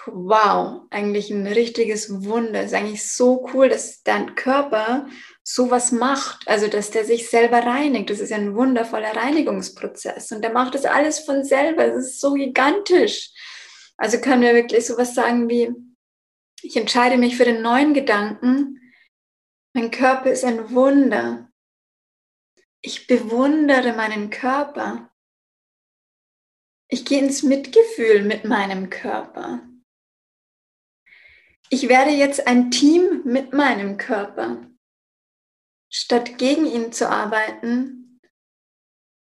wow, eigentlich ein richtiges Wunder. Es ist eigentlich so cool, dass dein Körper sowas macht, also dass der sich selber reinigt. Das ist ja ein wundervoller Reinigungsprozess und der macht das alles von selber. Das ist so gigantisch. Also können wir wirklich sowas sagen wie, ich entscheide mich für den neuen Gedanken. Mein Körper ist ein Wunder. Ich bewundere meinen Körper. Ich gehe ins Mitgefühl mit meinem Körper. Ich werde jetzt ein Team mit meinem Körper. Statt gegen ihn zu arbeiten,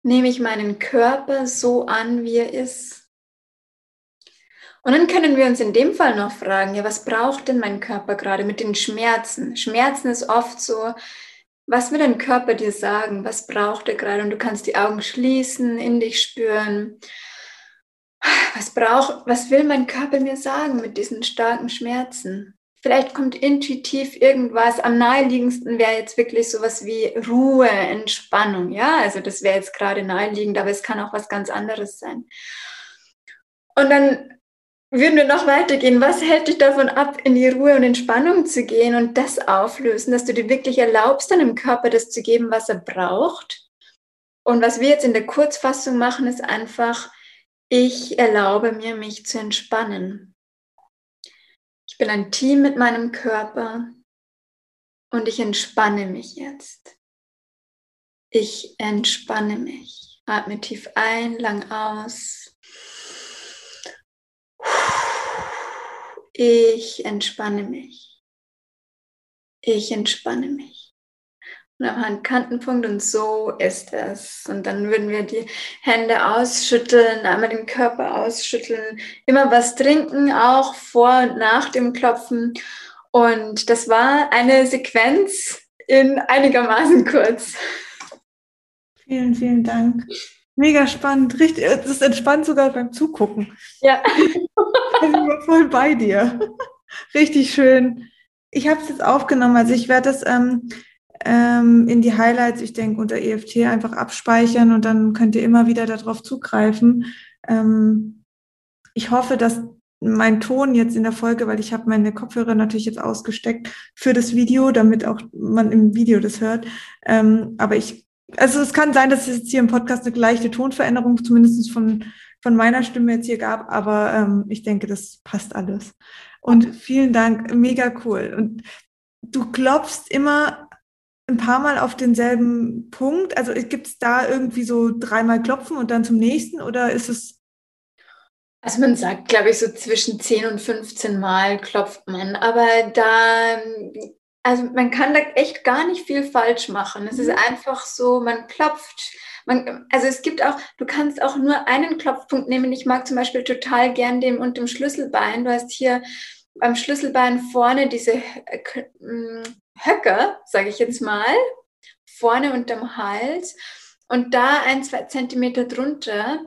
nehme ich meinen Körper so an, wie er ist. Und dann können wir uns in dem Fall noch fragen, ja, was braucht denn mein Körper gerade mit den Schmerzen? Schmerzen ist oft so, was will dein Körper dir sagen? Was braucht er gerade? Und du kannst die Augen schließen, in dich spüren was braucht, was will mein Körper mir sagen mit diesen starken Schmerzen? Vielleicht kommt intuitiv irgendwas. Am naheliegendsten wäre jetzt wirklich sowas wie Ruhe, Entspannung. Ja, also das wäre jetzt gerade naheliegend, aber es kann auch was ganz anderes sein. Und dann würden wir noch weitergehen. Was hält dich davon ab, in die Ruhe und Entspannung zu gehen und das auflösen, dass du dir wirklich erlaubst, deinem Körper das zu geben, was er braucht? Und was wir jetzt in der Kurzfassung machen, ist einfach, ich erlaube mir, mich zu entspannen. Ich bin ein Team mit meinem Körper und ich entspanne mich jetzt. Ich entspanne mich. Atme tief ein, lang aus. ich entspanne mich. Ich entspanne mich. Und am Handkantenpunkt und so ist es. Und dann würden wir die Hände ausschütteln, einmal den Körper ausschütteln, immer was trinken, auch vor und nach dem Klopfen. Und das war eine Sequenz in einigermaßen kurz. Vielen, vielen Dank. Mega spannend. Richtig, es ist entspannt sogar beim Zugucken. Ja. Ich bin voll bei dir. Richtig schön. Ich habe es jetzt aufgenommen. Also ich werde das ähm, ähm, in die Highlights, ich denke, unter EFT einfach abspeichern und dann könnt ihr immer wieder darauf zugreifen. Ähm, ich hoffe, dass mein Ton jetzt in der Folge, weil ich habe meine Kopfhörer natürlich jetzt ausgesteckt für das Video, damit auch man im Video das hört. Ähm, aber ich, also es kann sein, dass es jetzt hier im Podcast eine leichte Tonveränderung zumindest von, von meiner Stimme jetzt hier gab, aber ähm, ich denke, das passt alles. Und vielen Dank, mega cool. Und du klopfst immer ein paar Mal auf denselben Punkt? Also gibt es da irgendwie so dreimal klopfen und dann zum nächsten oder ist es also man sagt, glaube ich, so zwischen 10 und 15 Mal klopft man. Aber da, also man kann da echt gar nicht viel falsch machen. Es ist mhm. einfach so, man klopft. Man, also es gibt auch, du kannst auch nur einen Klopfpunkt nehmen. Ich mag zum Beispiel total gern den und dem Schlüsselbein. Du hast hier beim Schlüsselbein vorne diese Höcker, sage ich jetzt mal, vorne unterm Hals. Und da ein, zwei Zentimeter drunter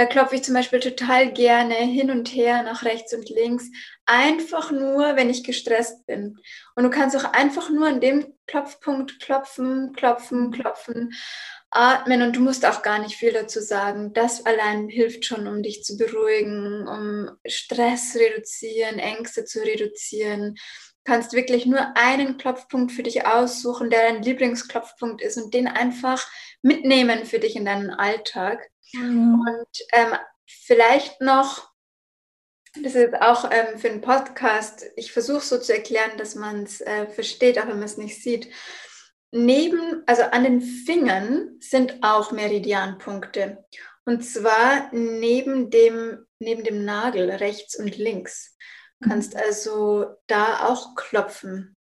da klopfe ich zum Beispiel total gerne hin und her nach rechts und links, einfach nur, wenn ich gestresst bin. Und du kannst auch einfach nur an dem Klopfpunkt klopfen, klopfen, klopfen, atmen und du musst auch gar nicht viel dazu sagen. Das allein hilft schon, um dich zu beruhigen, um Stress reduzieren, Ängste zu reduzieren. Du kannst wirklich nur einen Klopfpunkt für dich aussuchen, der dein Lieblingsklopfpunkt ist und den einfach mitnehmen für dich in deinen Alltag. Mhm. Und ähm, vielleicht noch, das ist auch ähm, für einen Podcast, ich versuche so zu erklären, dass man es äh, versteht, auch wenn man es nicht sieht. Neben, also an den Fingern sind auch Meridianpunkte. Und zwar neben dem, neben dem Nagel rechts und links. Du kannst mhm. also da auch klopfen.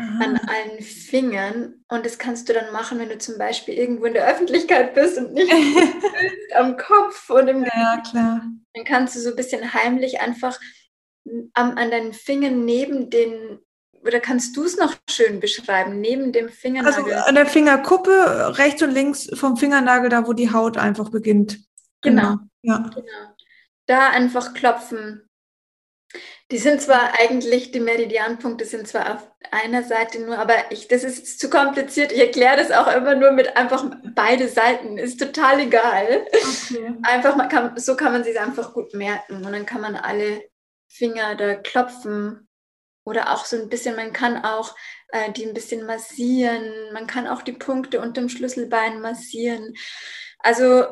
Aha. an allen Fingern. Und das kannst du dann machen, wenn du zum Beispiel irgendwo in der Öffentlichkeit bist und nicht am Kopf und im Ja, klar. Dann kannst du so ein bisschen heimlich einfach an, an deinen Fingern neben den oder kannst du es noch schön beschreiben, neben dem Fingernagel? Also an der Fingerkuppe, rechts und links vom Fingernagel, da wo die Haut einfach beginnt. Genau. genau. Ja. genau. Da einfach klopfen die sind zwar eigentlich, die Meridianpunkte sind zwar auf einer Seite nur, aber ich, das ist zu kompliziert. Ich erkläre das auch immer nur mit einfach beide Seiten. Ist total egal. Okay. Einfach, man kann, so kann man sich einfach gut merken und dann kann man alle Finger da klopfen oder auch so ein bisschen, man kann auch äh, die ein bisschen massieren, man kann auch die Punkte unter dem Schlüsselbein massieren. Also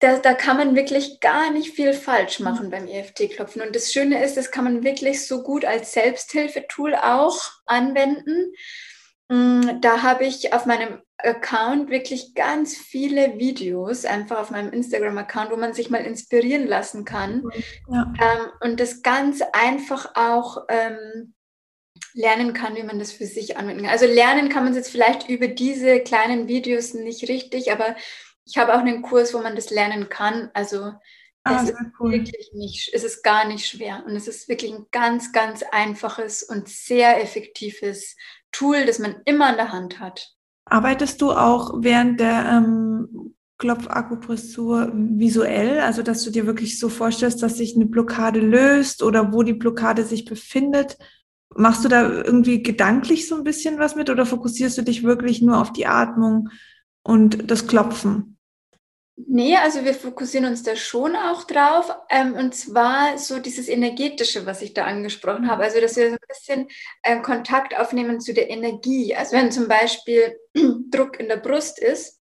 da, da kann man wirklich gar nicht viel falsch machen mhm. beim EFT-Klopfen. Und das Schöne ist, das kann man wirklich so gut als Selbsthilfetool auch anwenden. Mm, da habe ich auf meinem Account wirklich ganz viele Videos, einfach auf meinem Instagram-Account, wo man sich mal inspirieren lassen kann. Ja. Ähm, und das ganz einfach auch ähm, lernen kann, wie man das für sich anwenden kann. Also lernen kann man es jetzt vielleicht über diese kleinen Videos nicht richtig, aber ich habe auch einen Kurs, wo man das lernen kann. Also ah, es ist cool. wirklich nicht, es ist gar nicht schwer und es ist wirklich ein ganz, ganz einfaches und sehr effektives Tool, das man immer an der Hand hat. Arbeitest du auch während der ähm, Klopfakupressur visuell, also dass du dir wirklich so vorstellst, dass sich eine Blockade löst oder wo die Blockade sich befindet? Machst du da irgendwie gedanklich so ein bisschen was mit oder fokussierst du dich wirklich nur auf die Atmung und das Klopfen? Nee, also wir fokussieren uns da schon auch drauf. Ähm, und zwar so dieses Energetische, was ich da angesprochen habe. Also, dass wir so ein bisschen äh, Kontakt aufnehmen zu der Energie. Also, wenn zum Beispiel Druck in der Brust ist,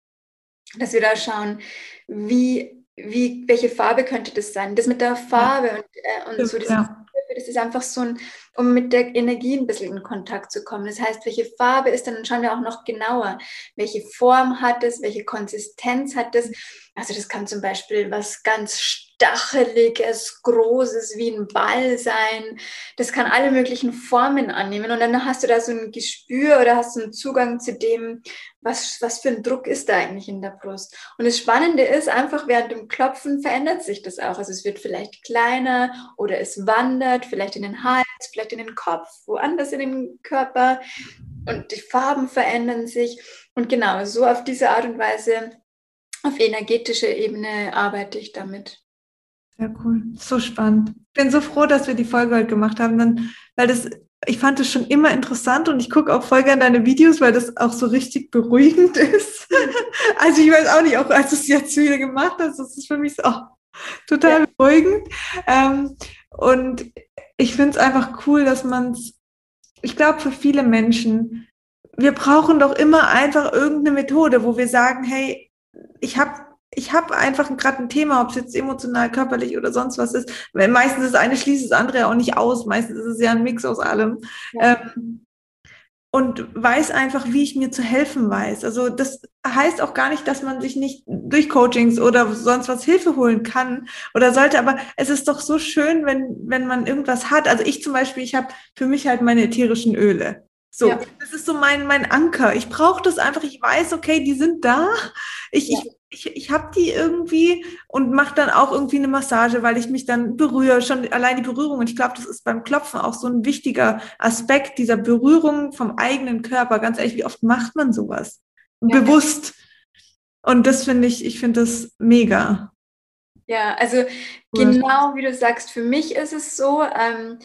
dass wir da schauen, wie, wie, welche Farbe könnte das sein? Das mit der Farbe und, äh, und so, das, ja. Das ist einfach so ein, um mit der Energie ein bisschen in Kontakt zu kommen. Das heißt, welche Farbe ist denn, dann schauen wir auch noch genauer, welche Form hat es, welche Konsistenz hat es. Also das kann zum Beispiel was ganz Stacheliges, Großes wie ein Ball sein. Das kann alle möglichen Formen annehmen. Und dann hast du da so ein Gespür oder hast du einen Zugang zu dem, was, was für ein Druck ist da eigentlich in der Brust. Und das Spannende ist, einfach während dem Klopfen verändert sich das auch. Also es wird vielleicht kleiner oder es wandert vielleicht in den Hals, vielleicht in den Kopf, woanders in den Körper. Und die Farben verändern sich. Und genau so auf diese Art und Weise auf energetischer Ebene arbeite ich damit. Sehr cool. So spannend. Ich bin so froh, dass wir die Folge heute gemacht haben, dann, weil das, ich fand es schon immer interessant und ich gucke auch voll gerne deine Videos, weil das auch so richtig beruhigend ist. also ich weiß auch nicht, auch als du es jetzt wieder gemacht hast, das ist für mich so oh, total ja. beruhigend. Ähm, und ich finde es einfach cool, dass man es, ich glaube, für viele Menschen, wir brauchen doch immer einfach irgendeine Methode, wo wir sagen, hey, ich habe ich habe einfach gerade ein Thema, ob es jetzt emotional, körperlich oder sonst was ist. Weil meistens ist eine schließt das andere auch nicht aus. Meistens ist es ja ein Mix aus allem. Ja. Ähm, und weiß einfach, wie ich mir zu helfen weiß. Also das heißt auch gar nicht, dass man sich nicht durch Coachings oder sonst was Hilfe holen kann oder sollte, aber es ist doch so schön, wenn, wenn man irgendwas hat. Also ich zum Beispiel, ich habe für mich halt meine ätherischen Öle. So, ja. das ist so mein, mein Anker. Ich brauche das einfach. Ich weiß, okay, die sind da. Ich, ja. ich, ich, ich habe die irgendwie und mache dann auch irgendwie eine Massage, weil ich mich dann berühre. Schon allein die Berührung. Und ich glaube, das ist beim Klopfen auch so ein wichtiger Aspekt dieser Berührung vom eigenen Körper. Ganz ehrlich, wie oft macht man sowas? Ja. Bewusst. Und das finde ich, ich finde das mega. Ja, also cool. genau wie du sagst, für mich ist es so, ähm,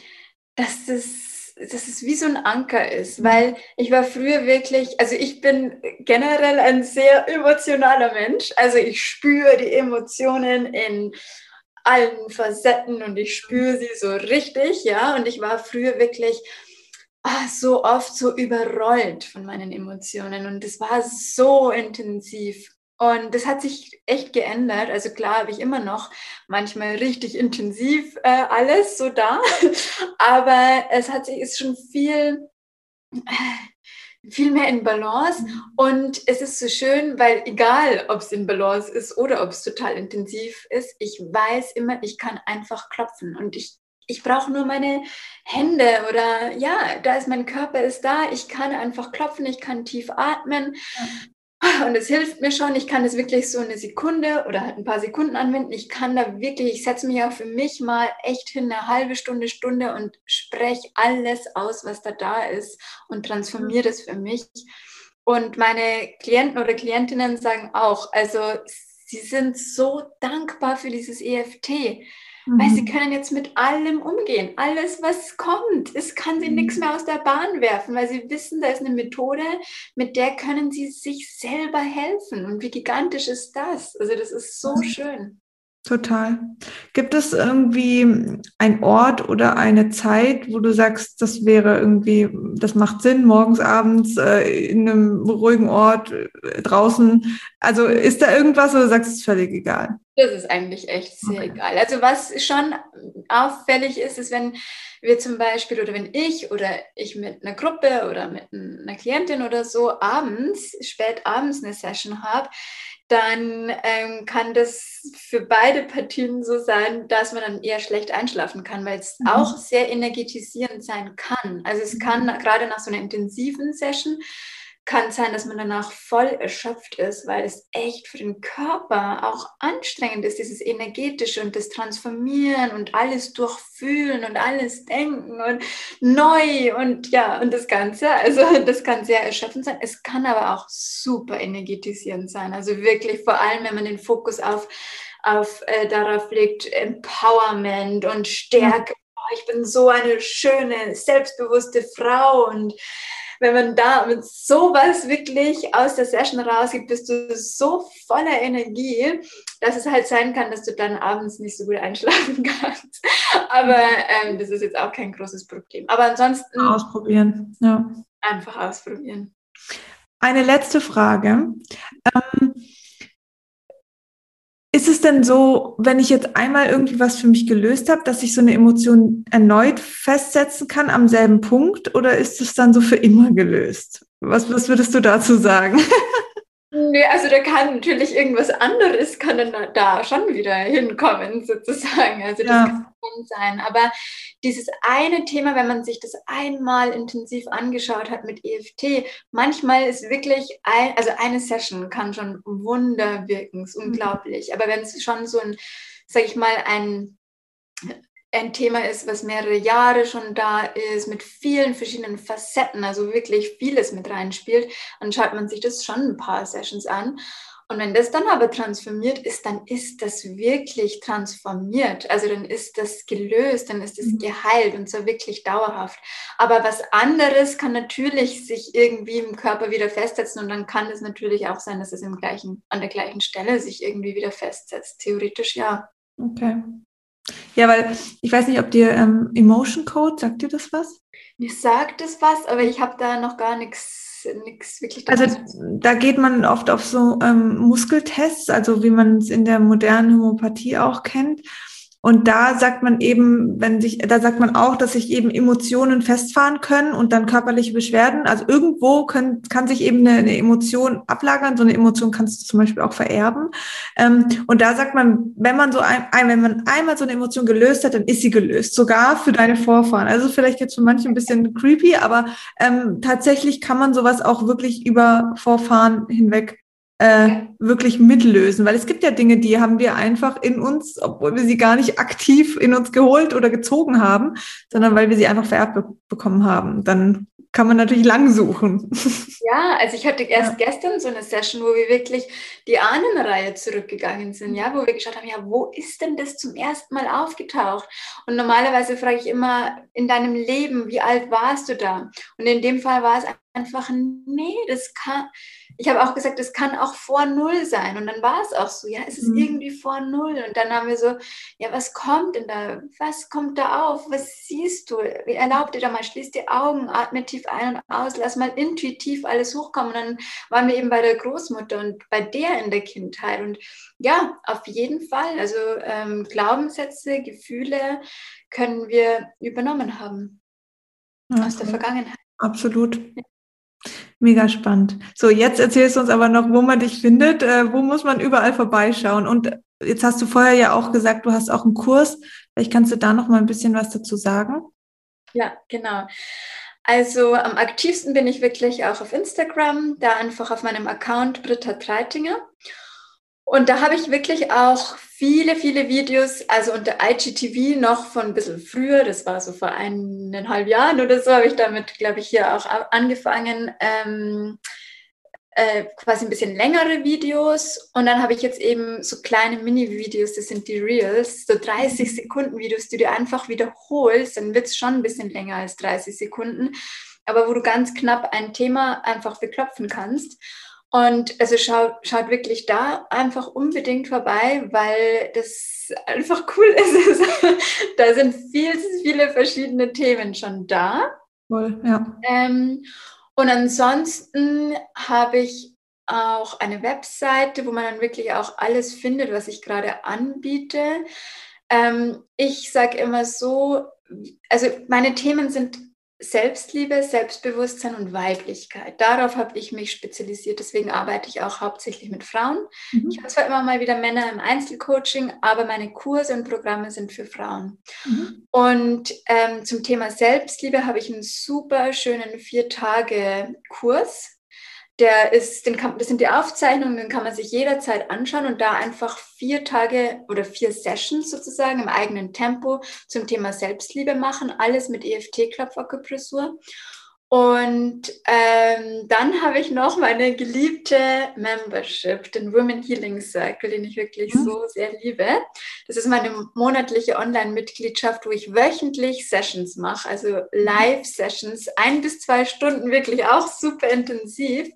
dass das dass es wie so ein Anker ist, weil ich war früher wirklich, also ich bin generell ein sehr emotionaler Mensch, also ich spüre die Emotionen in allen Facetten und ich spüre sie so richtig, ja, und ich war früher wirklich ah, so oft so überrollt von meinen Emotionen. Und es war so intensiv und das hat sich echt geändert. Also klar habe ich immer noch manchmal richtig intensiv äh, alles so da, aber es hat sich ist schon viel viel mehr in Balance. Und es ist so schön, weil egal, ob es in Balance ist oder ob es total intensiv ist, ich weiß immer, ich kann einfach klopfen. Und ich ich brauche nur meine Hände oder ja, da ist mein Körper ist da, ich kann einfach klopfen, ich kann tief atmen. Ja. Und es hilft mir schon. Ich kann das wirklich so eine Sekunde oder halt ein paar Sekunden anwenden. Ich kann da wirklich, ich setze mich auch für mich mal echt hin, eine halbe Stunde, Stunde und spreche alles aus, was da da ist und transformiere das für mich. Und meine Klienten oder Klientinnen sagen auch, also sie sind so dankbar für dieses EFT Mhm. Weil sie können jetzt mit allem umgehen. Alles, was kommt. Es kann sie mhm. nichts mehr aus der Bahn werfen, weil sie wissen, da ist eine Methode, mit der können sie sich selber helfen. Und wie gigantisch ist das? Also das ist so mhm. schön. Total. Gibt es irgendwie ein Ort oder eine Zeit, wo du sagst, das wäre irgendwie, das macht Sinn, morgens, abends, äh, in einem ruhigen Ort, äh, draußen? Also ist da irgendwas oder sagst du, es ist völlig egal? Das ist eigentlich echt sehr okay. egal. Also was schon auffällig ist, ist, wenn wir zum Beispiel oder wenn ich oder ich mit einer Gruppe oder mit einer Klientin oder so abends, spät abends eine Session habe, dann ähm, kann das für beide Partien so sein, dass man dann eher schlecht einschlafen kann, weil es mhm. auch sehr energetisierend sein kann. Also es kann mhm. gerade nach so einer intensiven Session kann sein, dass man danach voll erschöpft ist, weil es echt für den Körper auch anstrengend ist, dieses energetische und das Transformieren und alles durchfühlen und alles denken und neu und ja, und das Ganze. Also das kann sehr erschöpfend sein. Es kann aber auch super energetisierend sein. Also wirklich vor allem, wenn man den Fokus auf, auf äh, darauf legt, Empowerment und Stärke. Oh, ich bin so eine schöne, selbstbewusste Frau und wenn man da mit sowas wirklich aus der Session rausgeht, bist du so voller Energie, dass es halt sein kann, dass du dann abends nicht so gut einschlafen kannst. Aber ähm, das ist jetzt auch kein großes Problem. Aber ansonsten. Ausprobieren, ja. Einfach ausprobieren. Eine letzte Frage. Ähm, denn so, wenn ich jetzt einmal irgendwie was für mich gelöst habe, dass ich so eine Emotion erneut festsetzen kann am selben Punkt oder ist es dann so für immer gelöst? Was, was würdest du dazu sagen? Nee, also da kann natürlich irgendwas anderes kann dann da schon wieder hinkommen, sozusagen. Also das ja. kann sein. Aber dieses eine Thema, wenn man sich das einmal intensiv angeschaut hat mit EFT, manchmal ist wirklich, ein, also eine Session kann schon Wunder wirken, ist mhm. unglaublich. Mhm. Aber wenn es schon so ein, sag ich mal, ein ein Thema ist, was mehrere Jahre schon da ist, mit vielen verschiedenen Facetten, also wirklich vieles mit reinspielt, dann schaut man sich das schon ein paar Sessions an. Und wenn das dann aber transformiert ist, dann ist das wirklich transformiert. Also dann ist das gelöst, dann ist es mhm. geheilt und zwar wirklich dauerhaft. Aber was anderes kann natürlich sich irgendwie im Körper wieder festsetzen und dann kann es natürlich auch sein, dass es im gleichen, an der gleichen Stelle sich irgendwie wieder festsetzt. Theoretisch ja. Okay. Ja, weil ich weiß nicht, ob dir ähm, Emotion Code, sagt dir das was? Mir sagt es was, aber ich habe da noch gar nichts nichts wirklich. Also da geht man oft auf so ähm, Muskeltests, also wie man es in der modernen Homöopathie auch kennt. Und da sagt man eben, wenn sich, da sagt man auch, dass sich eben Emotionen festfahren können und dann körperliche Beschwerden. Also irgendwo können, kann sich eben eine, eine Emotion ablagern. So eine Emotion kannst du zum Beispiel auch vererben. Ähm, und da sagt man, wenn man so ein, wenn man einmal so eine Emotion gelöst hat, dann ist sie gelöst. Sogar für deine Vorfahren. Also vielleicht jetzt für manche ein bisschen creepy, aber ähm, tatsächlich kann man sowas auch wirklich über Vorfahren hinweg äh, wirklich mitlösen. Weil es gibt ja Dinge, die haben wir einfach in uns, obwohl wir sie gar nicht aktiv in uns geholt oder gezogen haben, sondern weil wir sie einfach vererbt be bekommen haben. Dann kann man natürlich lang suchen. Ja, also ich hatte erst ja. gestern so eine Session, wo wir wirklich die Ahnenreihe zurückgegangen sind, ja, wo wir geschaut haben, ja, wo ist denn das zum ersten Mal aufgetaucht? Und normalerweise frage ich immer in deinem Leben, wie alt warst du da? Und in dem Fall war es einfach, nee, das kann, ich habe auch gesagt, es kann auch vor Null sein. Und dann war es auch so, ja, es ist mhm. irgendwie vor Null. Und dann haben wir so, ja, was kommt denn da? Was kommt da auf? Was siehst du? Erlaub dir da mal, schließ die Augen, atme tief ein und aus, lass mal intuitiv alles hochkommen. Und dann waren wir eben bei der Großmutter und bei der in der Kindheit. Und ja, auf jeden Fall. Also ähm, Glaubenssätze, Gefühle können wir übernommen haben okay. aus der Vergangenheit. Absolut. Ja. Mega spannend. So, jetzt erzählst du uns aber noch, wo man dich findet. Äh, wo muss man überall vorbeischauen? Und jetzt hast du vorher ja auch gesagt, du hast auch einen Kurs. Vielleicht kannst du da noch mal ein bisschen was dazu sagen. Ja, genau. Also am aktivsten bin ich wirklich auch auf Instagram, da einfach auf meinem Account Britta Treitinger. Und da habe ich wirklich auch viele, viele Videos, also unter IGTV noch von ein bisschen früher, das war so vor eineinhalb Jahren oder so, habe ich damit, glaube ich, hier auch angefangen. Ähm, äh, quasi ein bisschen längere Videos und dann habe ich jetzt eben so kleine Mini-Videos, das sind die Reels, so 30 Sekunden Videos, die du einfach wiederholst, dann wird es schon ein bisschen länger als 30 Sekunden, aber wo du ganz knapp ein Thema einfach beklopfen kannst. Und also schaut, schaut wirklich da einfach unbedingt vorbei, weil das einfach cool ist. da sind viel, viele verschiedene Themen schon da. Cool, ja. Ähm, und ansonsten habe ich auch eine Webseite, wo man dann wirklich auch alles findet, was ich gerade anbiete. Ähm, ich sage immer so, also meine Themen sind Selbstliebe, Selbstbewusstsein und Weiblichkeit. Darauf habe ich mich spezialisiert. Deswegen arbeite ich auch hauptsächlich mit Frauen. Mhm. Ich habe zwar immer mal wieder Männer im Einzelcoaching, aber meine Kurse und Programme sind für Frauen. Mhm. Und ähm, zum Thema Selbstliebe habe ich einen super schönen Vier-Tage-Kurs der ist, den kann, das sind die Aufzeichnungen, den kann man sich jederzeit anschauen und da einfach vier Tage oder vier Sessions sozusagen im eigenen Tempo zum Thema Selbstliebe machen, alles mit EFT-Klopfakupressur. Und ähm, dann habe ich noch meine geliebte Membership, den Women Healing Circle, den ich wirklich mhm. so sehr liebe. Das ist meine monatliche Online-Mitgliedschaft, wo ich wöchentlich Sessions mache, also Live-Sessions, ein bis zwei Stunden, wirklich auch super intensiv.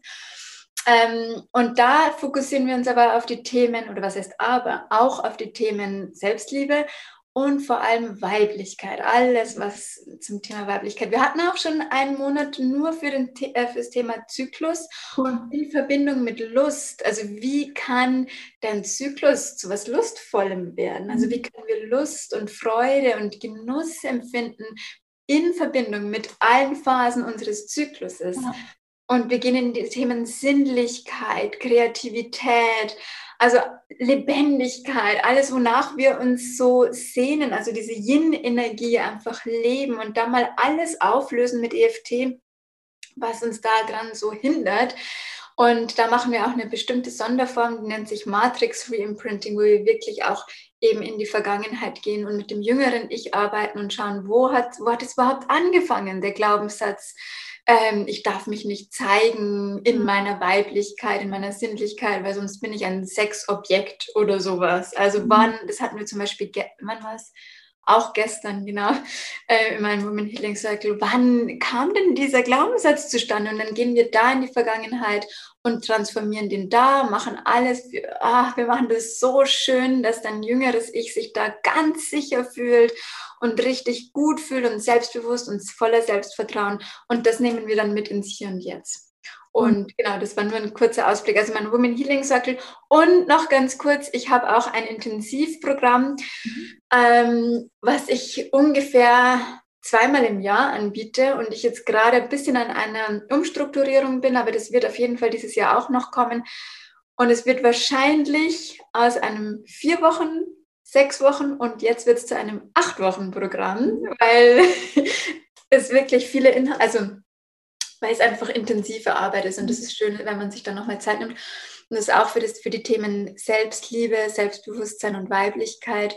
Ähm, und da fokussieren wir uns aber auf die Themen, oder was heißt aber, auch auf die Themen Selbstliebe und vor allem Weiblichkeit. Alles, was zum Thema Weiblichkeit. Wir hatten auch schon einen Monat nur für, den, äh, für das Thema Zyklus cool. in Verbindung mit Lust. Also wie kann dein Zyklus zu was Lustvollem werden? Also wie können wir Lust und Freude und Genuss empfinden in Verbindung mit allen Phasen unseres Zykluses? Ja. Und wir gehen in die Themen Sinnlichkeit, Kreativität, also Lebendigkeit, alles, wonach wir uns so sehnen, also diese Yin-Energie einfach leben und da mal alles auflösen mit EFT, was uns da dran so hindert. Und da machen wir auch eine bestimmte Sonderform, die nennt sich Matrix Reimprinting, wo wir wirklich auch eben in die Vergangenheit gehen und mit dem jüngeren Ich arbeiten und schauen, wo hat, wo hat es überhaupt angefangen, der Glaubenssatz, ähm, ich darf mich nicht zeigen in mhm. meiner Weiblichkeit, in meiner Sinnlichkeit, weil sonst bin ich ein Sexobjekt oder sowas. Also mhm. wann, das hatten wir zum Beispiel, wann war es? Auch gestern, genau, äh, in meinem Women Healing Circle. Wann kam denn dieser Glaubenssatz zustande? Und dann gehen wir da in die Vergangenheit und transformieren den da, machen alles, für, ach, wir machen das so schön, dass dein jüngeres Ich sich da ganz sicher fühlt und richtig gut fühlt und selbstbewusst und voller Selbstvertrauen. Und das nehmen wir dann mit ins Hier und Jetzt. Und genau, das war nur ein kurzer Ausblick. Also mein Women Healing Circle. Und noch ganz kurz, ich habe auch ein Intensivprogramm, mhm. ähm, was ich ungefähr zweimal im Jahr anbiete und ich jetzt gerade ein bisschen an einer Umstrukturierung bin, aber das wird auf jeden Fall dieses Jahr auch noch kommen. Und es wird wahrscheinlich aus einem vier Wochen sechs Wochen und jetzt wird es zu einem acht Wochen Programm, weil es wirklich viele Inhalte, also weil es einfach intensive Arbeit ist und es ist schön, wenn man sich dann nochmal Zeit nimmt. Und das ist auch für, das, für die Themen Selbstliebe, Selbstbewusstsein und Weiblichkeit.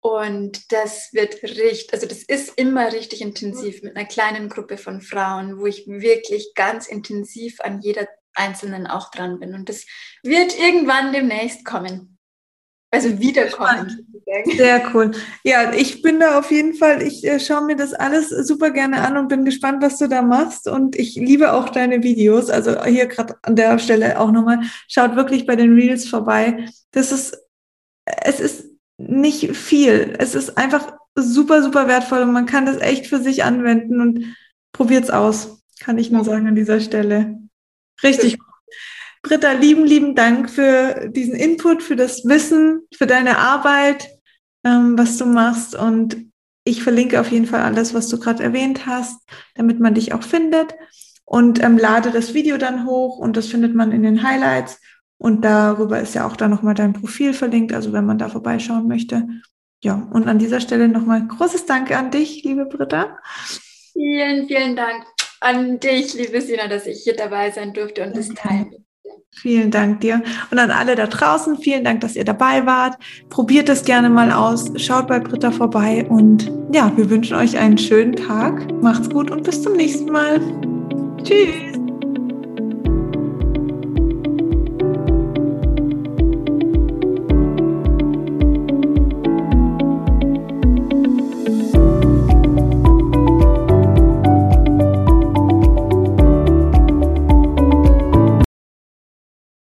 Und das wird richtig, also das ist immer richtig intensiv mit einer kleinen Gruppe von Frauen, wo ich wirklich ganz intensiv an jeder Einzelnen auch dran bin. Und das wird irgendwann demnächst kommen. Also wiederkommen. Sehr cool. Ja, ich bin da auf jeden Fall, ich äh, schaue mir das alles super gerne an und bin gespannt, was du da machst. Und ich liebe auch deine Videos. Also hier gerade an der Stelle auch nochmal, schaut wirklich bei den Reels vorbei. Das ist, es ist nicht viel. Es ist einfach super, super wertvoll und man kann das echt für sich anwenden und probiert's aus. Kann ich nur sagen an dieser Stelle. Richtig gut. Britta, lieben, lieben Dank für diesen Input, für das Wissen, für deine Arbeit, ähm, was du machst. Und ich verlinke auf jeden Fall alles, was du gerade erwähnt hast, damit man dich auch findet. Und ähm, lade das Video dann hoch und das findet man in den Highlights. Und darüber ist ja auch dann nochmal dein Profil verlinkt, also wenn man da vorbeischauen möchte. Ja, und an dieser Stelle nochmal großes Danke an dich, liebe Britta. Vielen, vielen Dank an dich, liebe Sina, dass ich hier dabei sein durfte und das teilen Vielen Dank dir. Und an alle da draußen, vielen Dank, dass ihr dabei wart. Probiert es gerne mal aus. Schaut bei Britta vorbei. Und ja, wir wünschen euch einen schönen Tag. Macht's gut und bis zum nächsten Mal. Tschüss.